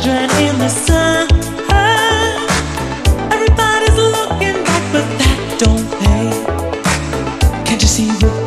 children in the sun. Everybody's looking back, but that don't pay. Can't you see we're